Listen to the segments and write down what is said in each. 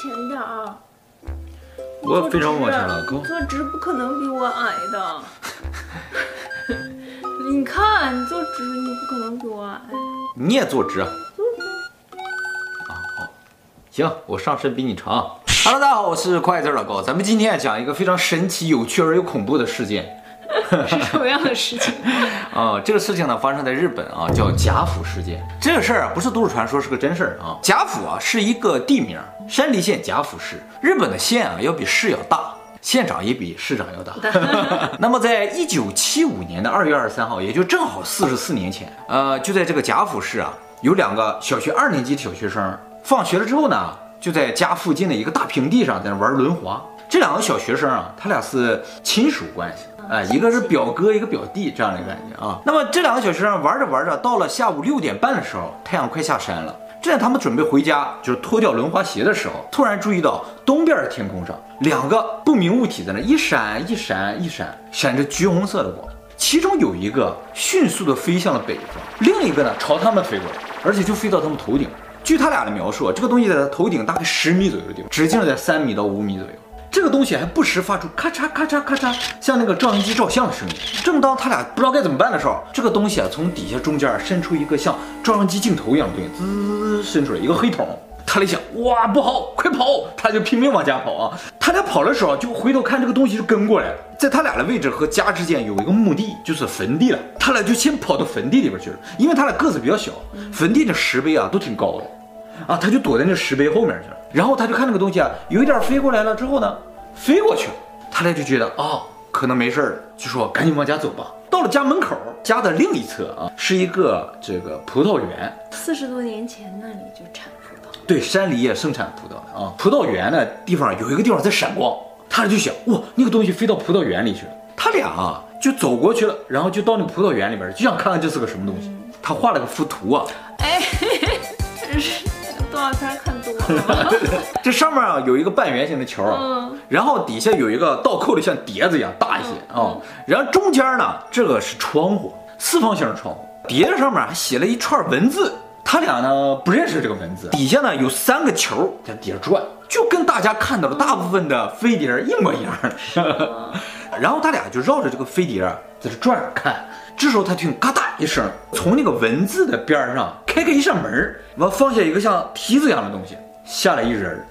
前点啊。我非常往前了，哥坐直不可能比我矮的。你看，你坐直，你不可能比我矮。你也坐直啊。啊好，行，我上身比你长。Hello，大家好，我是快字老高，咱们今天讲一个非常神奇、有趣而又恐怖的事件。是什么样的事情啊？这个事情呢，发生在日本啊，叫贾府事件。这个事儿啊，不是都市传说，是个真事儿啊。贾府啊，是一个地名，山梨县甲府市。日本的县啊，要比市要大，县长也比市长要大。那么，在一九七五年的二月二十三号，也就正好四十四年前，呃，就在这个贾府市啊，有两个小学二年级的小学生，放学了之后呢，就在家附近的一个大平地上在那玩轮滑。这两个小学生啊，他俩是亲属关系。哎，一个是表哥，一个表弟，这样的感觉啊。那么这两个小学生玩着玩着，到了下午六点半的时候，太阳快下山了。正在他们准备回家，就是脱掉轮滑鞋的时候，突然注意到东边的天空上两个不明物体在那一闪一闪一闪，闪着橘红色的光。其中有一个迅速的飞向了北方，另一个呢朝他们飞过来，而且就飞到他们头顶。据他俩的描述，这个东西在他头顶大概十米左右的地方，直径在三米到五米左右。这个东西还不时发出咔嚓咔嚓咔嚓，像那个照相机照相的声音。正当他俩不知道该怎么办的时候，这个东西啊从底下中间伸出一个像照相机镜头一样的东西，滋滋滋伸出来一个黑桶。他俩想，哇，不好，快跑！他就拼命往家跑啊。他俩跑的时候就回头看这个东西就跟过来了，在他俩的位置和家之间有一个墓地，就是坟地了。他俩就先跑到坟地里边去了，因为他俩个子比较小，坟地的石碑啊都挺高的。啊，他就躲在那石碑后面去了，然后他就看那个东西啊，有一点飞过来了之后呢，飞过去了，他俩就觉得啊、哦，可能没事了，就说赶紧往家走吧。到了家门口，家的另一侧啊，是一个这个葡萄园。四十多年前那里就产葡萄，对，山里也盛产葡萄的啊。葡萄园的地方有一个地方在闪光，他俩就想，哇，那个东西飞到葡萄园里去了。他俩啊就走过去了，然后就到那个葡萄园里边，就想看看这是个什么东西。嗯、他画了个幅图啊，这上面啊有一个半圆形的球，嗯，然后底下有一个倒扣的像碟子一样大一些啊，然后中间呢这个是窗户，四方形的窗户，碟子上面还写了一串文字，他俩呢不认识这个文字，底下呢有三个球在底下转，就跟大家看到的大部分的飞碟一模一样，然后他俩就绕着这个飞碟在这转着看。这时候他听嘎哒一声，从那个文字的边上开开一扇门，完放下一个像梯子一样的东西，下来一人，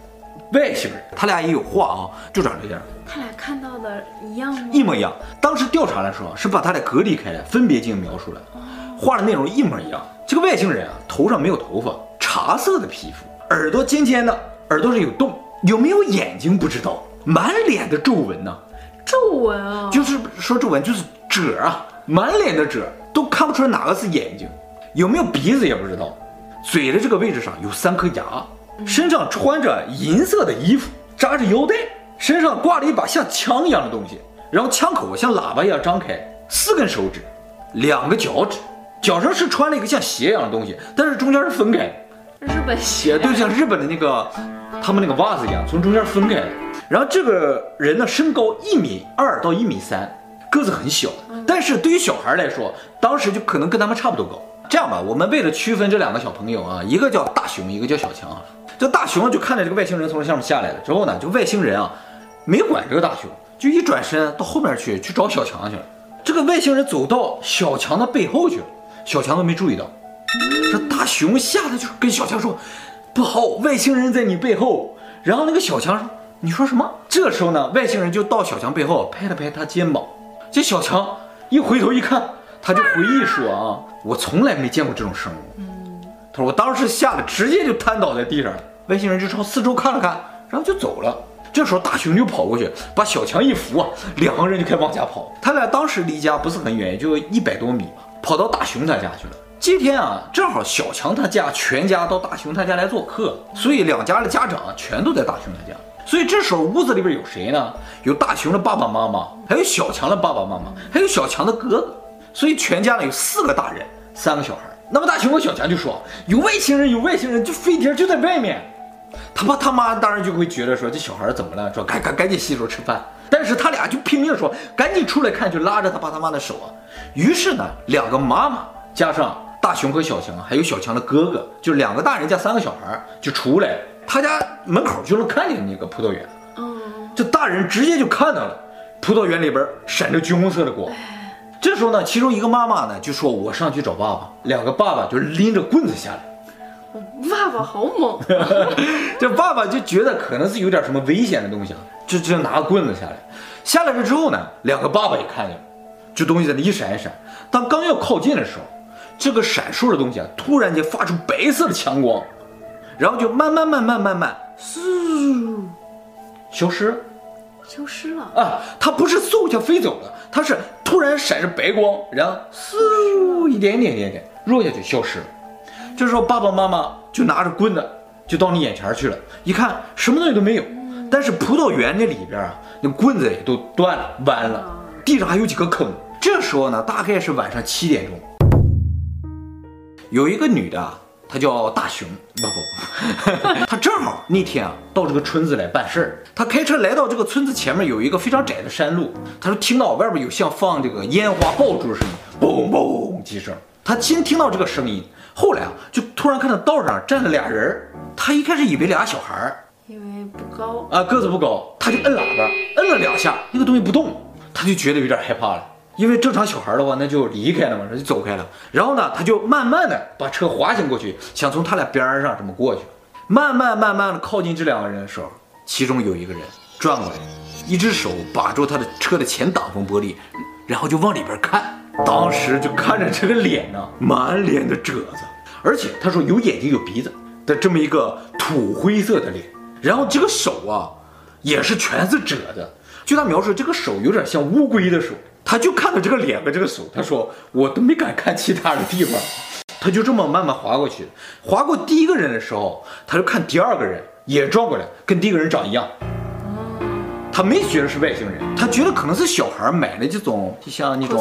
外星人。他俩也有话啊，就长这样。他俩看到的一样吗？一模一样。当时调查的时候是把他俩隔离开来，分别进行描述了，画的内容一模一样。这个外星人啊，头上没有头发，茶色的皮肤，耳朵尖尖的，耳朵上有洞，有没有眼睛不知道，满脸的皱纹呢？皱纹啊，就是说皱纹就是褶啊。满脸的褶，都看不出来哪个是眼睛，有没有鼻子也不知道，嘴的这个位置上有三颗牙，身上穿着银色的衣服，扎着腰带，身上挂了一把像枪一样的东西，然后枪口像喇叭一样张开，四根手指，两个脚趾，脚上是穿了一个像鞋一样的东西，但是中间是分开，日本鞋，对，像日本的那个他们那个袜子一样，从中间分开的。然后这个人呢，身高一米二到一米三。个子很小，但是对于小孩来说，当时就可能跟他们差不多高。这样吧，我们为了区分这两个小朋友啊，一个叫大熊，一个叫小强。这大熊就看着这个外星人从这上面下来了之后呢，这外星人啊，没管这个大熊，就一转身到后面去去找小强去了。这个外星人走到小强的背后去了，小强都没注意到。这大熊吓得就跟小强说：“不好，外星人在你背后。”然后那个小强说：“你说什么？”这时候呢，外星人就到小强背后拍了拍他肩膀。这小强一回头一看，他就回忆说啊，我从来没见过这种生物。他说我当时吓得直接就瘫倒在地上了。外星人就朝四周看了看，然后就走了。这时候大雄就跑过去，把小强一扶，两个人就开始往家跑。他俩当时离家不是很远，也就一百多米吧，跑到大雄他家去了。今天啊，正好小强他家全家到大雄他家来做客，所以两家的家长全都在大雄他家。所以这时候屋子里边有谁呢？有大雄的爸爸妈妈，还有小强的爸爸妈妈，还有小强的哥哥。所以全家呢有四个大人，三个小孩。那么大雄和小强就说：“有外星人，有外星人，就飞碟就在外面。”他爸他妈当然就会觉得说这小孩怎么了？说赶赶赶紧洗手吃饭。但是他俩就拼命说赶紧出来看，就拉着他爸他妈的手啊。于是呢，两个妈妈加上大雄和小强，还有小强的哥哥，就两个大人加三个小孩就出来。他家门口就能看见那个葡萄园。嗯，这大人直接就看到了葡萄园里边闪着橘红色的光。这时候呢，其中一个妈妈呢就说：“我上去找爸爸。”两个爸爸就拎着棍子下来。爸爸好猛！这爸爸就觉得可能是有点什么危险的东西啊，就就拿棍子下来。下来了之后呢，两个爸爸也看见了，这东西在那一闪一闪。当刚要靠近的时候，这个闪烁的东西啊，突然间发出白色的强光，然后就慢慢慢慢慢慢，嗖，消失。消失了啊！它不是嗖一下飞走了，它是突然闪着白光，然后嗖一点点点点落下去消失了。这时候爸爸妈妈就拿着棍子就到你眼前去了，一看什么东西都没有，但是葡萄园那里边啊，那棍子也都断了弯了，地上还有几个坑。这时候呢，大概是晚上七点钟，有一个女的。她叫大熊，不不，她正好那天啊到这个村子来办事儿。她开车来到这个村子前面，有一个非常窄的山路。她说听到外边有像放这个烟花爆竹的声音，嘣嘣几声。他先听到这个声音，后来啊就突然看到道上站了俩人。他一开始以为俩小孩儿，因为不高啊个子不高，他就摁喇叭，摁了两下，那个东西不动，他就觉得有点害怕了。因为正常小孩的话，那就离开了嘛，那就走开了。然后呢，他就慢慢的把车滑行过去，想从他俩边上这么过去。慢慢慢慢的靠近这两个人的时候，其中有一个人转过来，一只手把住他的车的前挡风玻璃，然后就往里边看。当时就看着这个脸呢，满脸的褶子，而且他说有眼睛有鼻子的这么一个土灰色的脸。然后这个手啊，也是全是褶子。据他描述，这个手有点像乌龟的手。他就看到这个脸和这个手，他说我都没敢看其他的地方，他就这么慢慢滑过去，滑过第一个人的时候，他就看第二个人也转过来，跟第一个人长一样，他没觉得是外星人，他觉得可能是小孩买的这种，就像那种，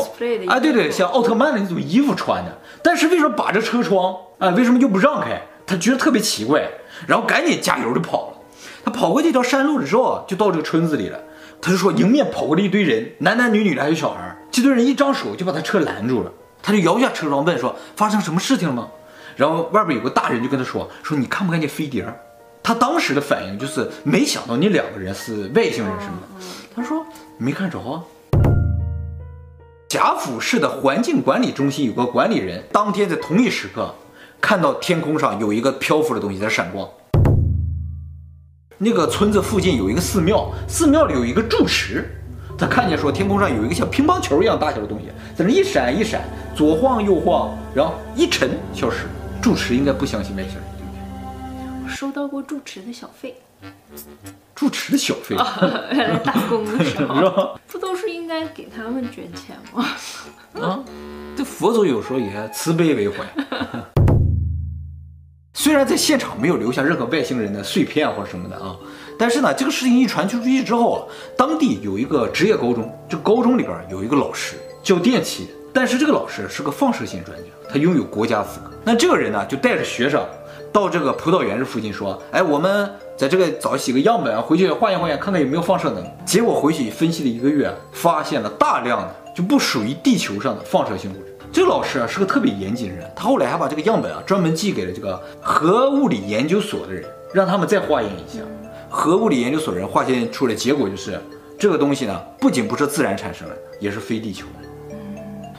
啊对对，像奥特曼的那种衣服穿的，但是为什么把着车窗啊？为什么就不让开？他觉得特别奇怪，然后赶紧加油就跑了。他跑过这条山路的时候，就到这个村子里了。他就说，迎面跑过来一堆人，男男女女的，还有小孩。这堆人一张手就把他车拦住了。他就摇下车窗问说：“发生什么事情了吗？”然后外边有个大人就跟他说：“说你看不看见飞碟？”他当时的反应就是没想到那两个人是外星人什么的。他说：“没看着啊。”贾府市的环境管理中心有个管理人，当天在同一时刻看到天空上有一个漂浮的东西在闪光。那个村子附近有一个寺庙，寺庙里有一个住持，他看见说天空上有一个像乒乓球一样大小的东西，在那一闪一闪，左晃右晃，然后一沉消失。住持应该不相信外星人，对不对？我收到过住持的小费。住持的小费？原来打工的时候，不都是应该给他们捐钱吗？啊，这佛祖有时候也慈悲为怀。虽然在现场没有留下任何外星人的碎片或者什么的啊，但是呢，这个事情一传出去之后啊，当地有一个职业高中，这高中里边有一个老师教电气，但是这个老师是个放射性专家，他拥有国家资格。那这个人呢，就带着学生到这个葡萄园这附近说，哎，我们在这个找几个样本回去化验化验，看看有没有放射能。结果回去分析了一个月，发现了大量的就不属于地球上的放射性物质。这个老师啊是个特别严谨的人，他后来还把这个样本啊专门寄给了这个核物理研究所的人，让他们再化验一下。核物理研究所人化验出来结果就是，这个东西呢不仅不是自然产生的，也是非地球的。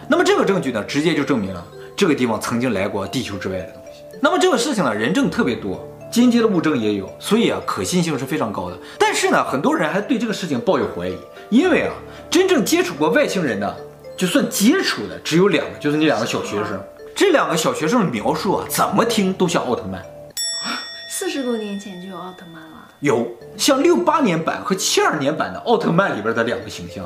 那么这个证据呢，直接就证明了这个地方曾经来过地球之外的。那么这个事情呢，人证特别多，间接的物证也有，所以啊可信性是非常高的。但是呢，很多人还对这个事情抱有怀疑，因为啊真正接触过外星人的。就算接触的只有两个，就是那两个小学生。这两个小学生的描述啊，怎么听都像奥特曼。四十多年前就有奥特曼了。有像六八年版和七二年版的奥特曼里边的两个形象，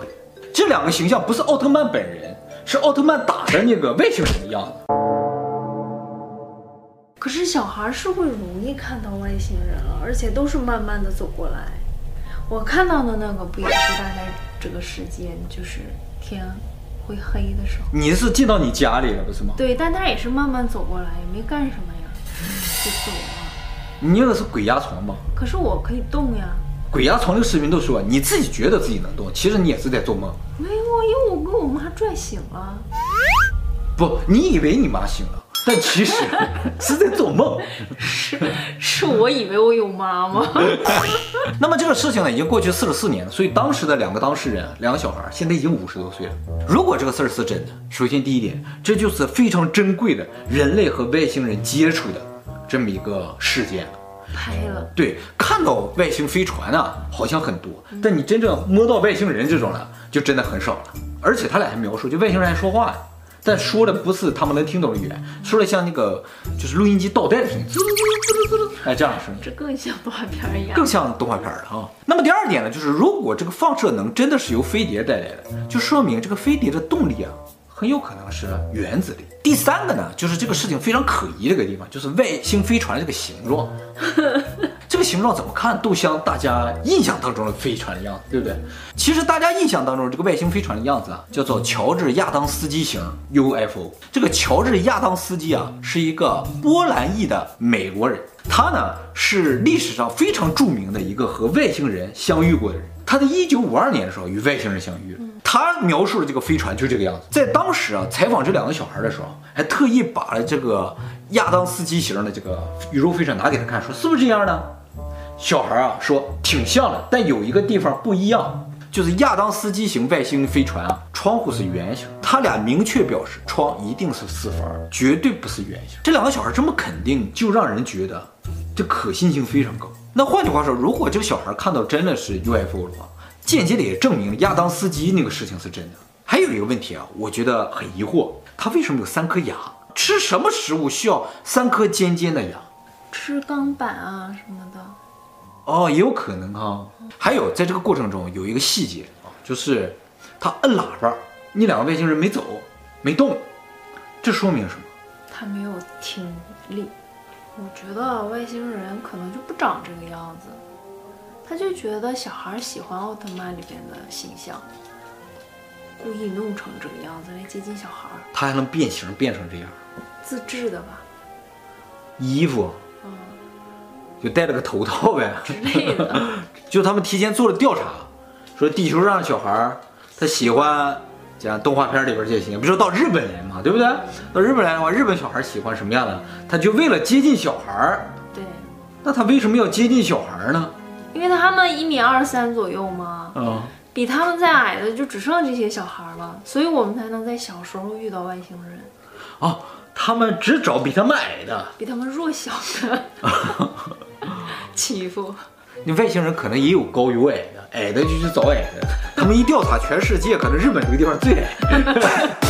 这两个形象不是奥特曼本人，是奥特曼打的那个外星人的样子。可是小孩是会容易看到外星人了，而且都是慢慢的走过来。我看到的那个不也是大概这个时间，就是天。会黑的时候，你是进到你家里了，不是吗？对，但他也是慢慢走过来，也没干什么呀，就走了。你那个是鬼压床吧？可是我可以动呀。鬼压床这个视频都说你自己觉得自己能动，其实你也是在做梦。没有啊，因为我被我妈拽醒了。不，你以为你妈醒了，但其实是在做梦。是，是我以为我有妈妈？那么这个事情呢，已经过去四十四年了，所以当时的两个当事人，两个小孩，现在已经五十多岁了。如果这个事儿是真的，首先第一点，这就是非常珍贵的人类和外星人接触的这么一个事件。拍了，对，看到外星飞船啊，好像很多，但你真正摸到外星人这种呢，就真的很少了。而且他俩还描述，就外星人还说话呢。但说的不是他们能听懂的语言，说的像那个就是录音机倒带的声音，滋滋滋滋滋，哎，这样的声音，这更像动画片一样，更像动画片了啊。那么第二点呢，就是如果这个放射能真的是由飞碟带来的，就说明这个飞碟的动力啊，很有可能是原子力。第三个呢，就是这个事情非常可疑的一个地方，就是外星飞船的这个形状。形状怎么看都像大家印象当中的飞船的样子，对不对？其实大家印象当中这个外星飞船的样子啊，叫做乔治亚当斯基型 UFO。这个乔治亚当斯基啊，是一个波兰裔的美国人，他呢是历史上非常著名的一个和外星人相遇过的人。他在一九五二年的时候与外星人相遇。他描述的这个飞船就这个样子。在当时啊，采访这两个小孩的时候，还特意把了这个亚当斯基型的这个宇宙飞船拿给他看，说是不是这样的？小孩啊说挺像的，但有一个地方不一样，就是亚当斯基型外星飞船啊，窗户是圆形。他俩明确表示窗一定是四方，绝对不是圆形。这两个小孩这么肯定，就让人觉得这可信性非常高。那换句话说，如果这个小孩看到真的是 UFO 的话，间接的也证明亚当斯基那个事情是真的。还有一个问题啊，我觉得很疑惑，他为什么有三颗牙？吃什么食物需要三颗尖尖的牙？吃钢板啊什么的。哦，也有可能哈。还有，在这个过程中有一个细节啊，就是他摁喇叭，那两个外星人没走，没动，这说明什么？他没有听力。我觉得外星人可能就不长这个样子，他就觉得小孩喜欢奥特曼里边的形象，故意弄成这个样子来接近小孩。他还能变形变成这样？自制的吧？衣服。就戴了个头套呗之类的，就他们提前做了调查，说地球上的小孩他喜欢讲动画片里边这些，比如说到日本人嘛，对不对？到日本来的话，日本小孩喜欢什么样的？他就为了接近小孩对，那他为什么要接近小孩呢？因为他们一米二三左右嘛，嗯，比他们再矮的就只剩这些小孩了，所以我们才能在小时候遇到外星人。哦，他们只找比他们矮的，比他们弱小的。欺负，那外星人可能也有高有矮的，矮的就去找矮的。他们一调查全世界，可能日本这个地方最矮。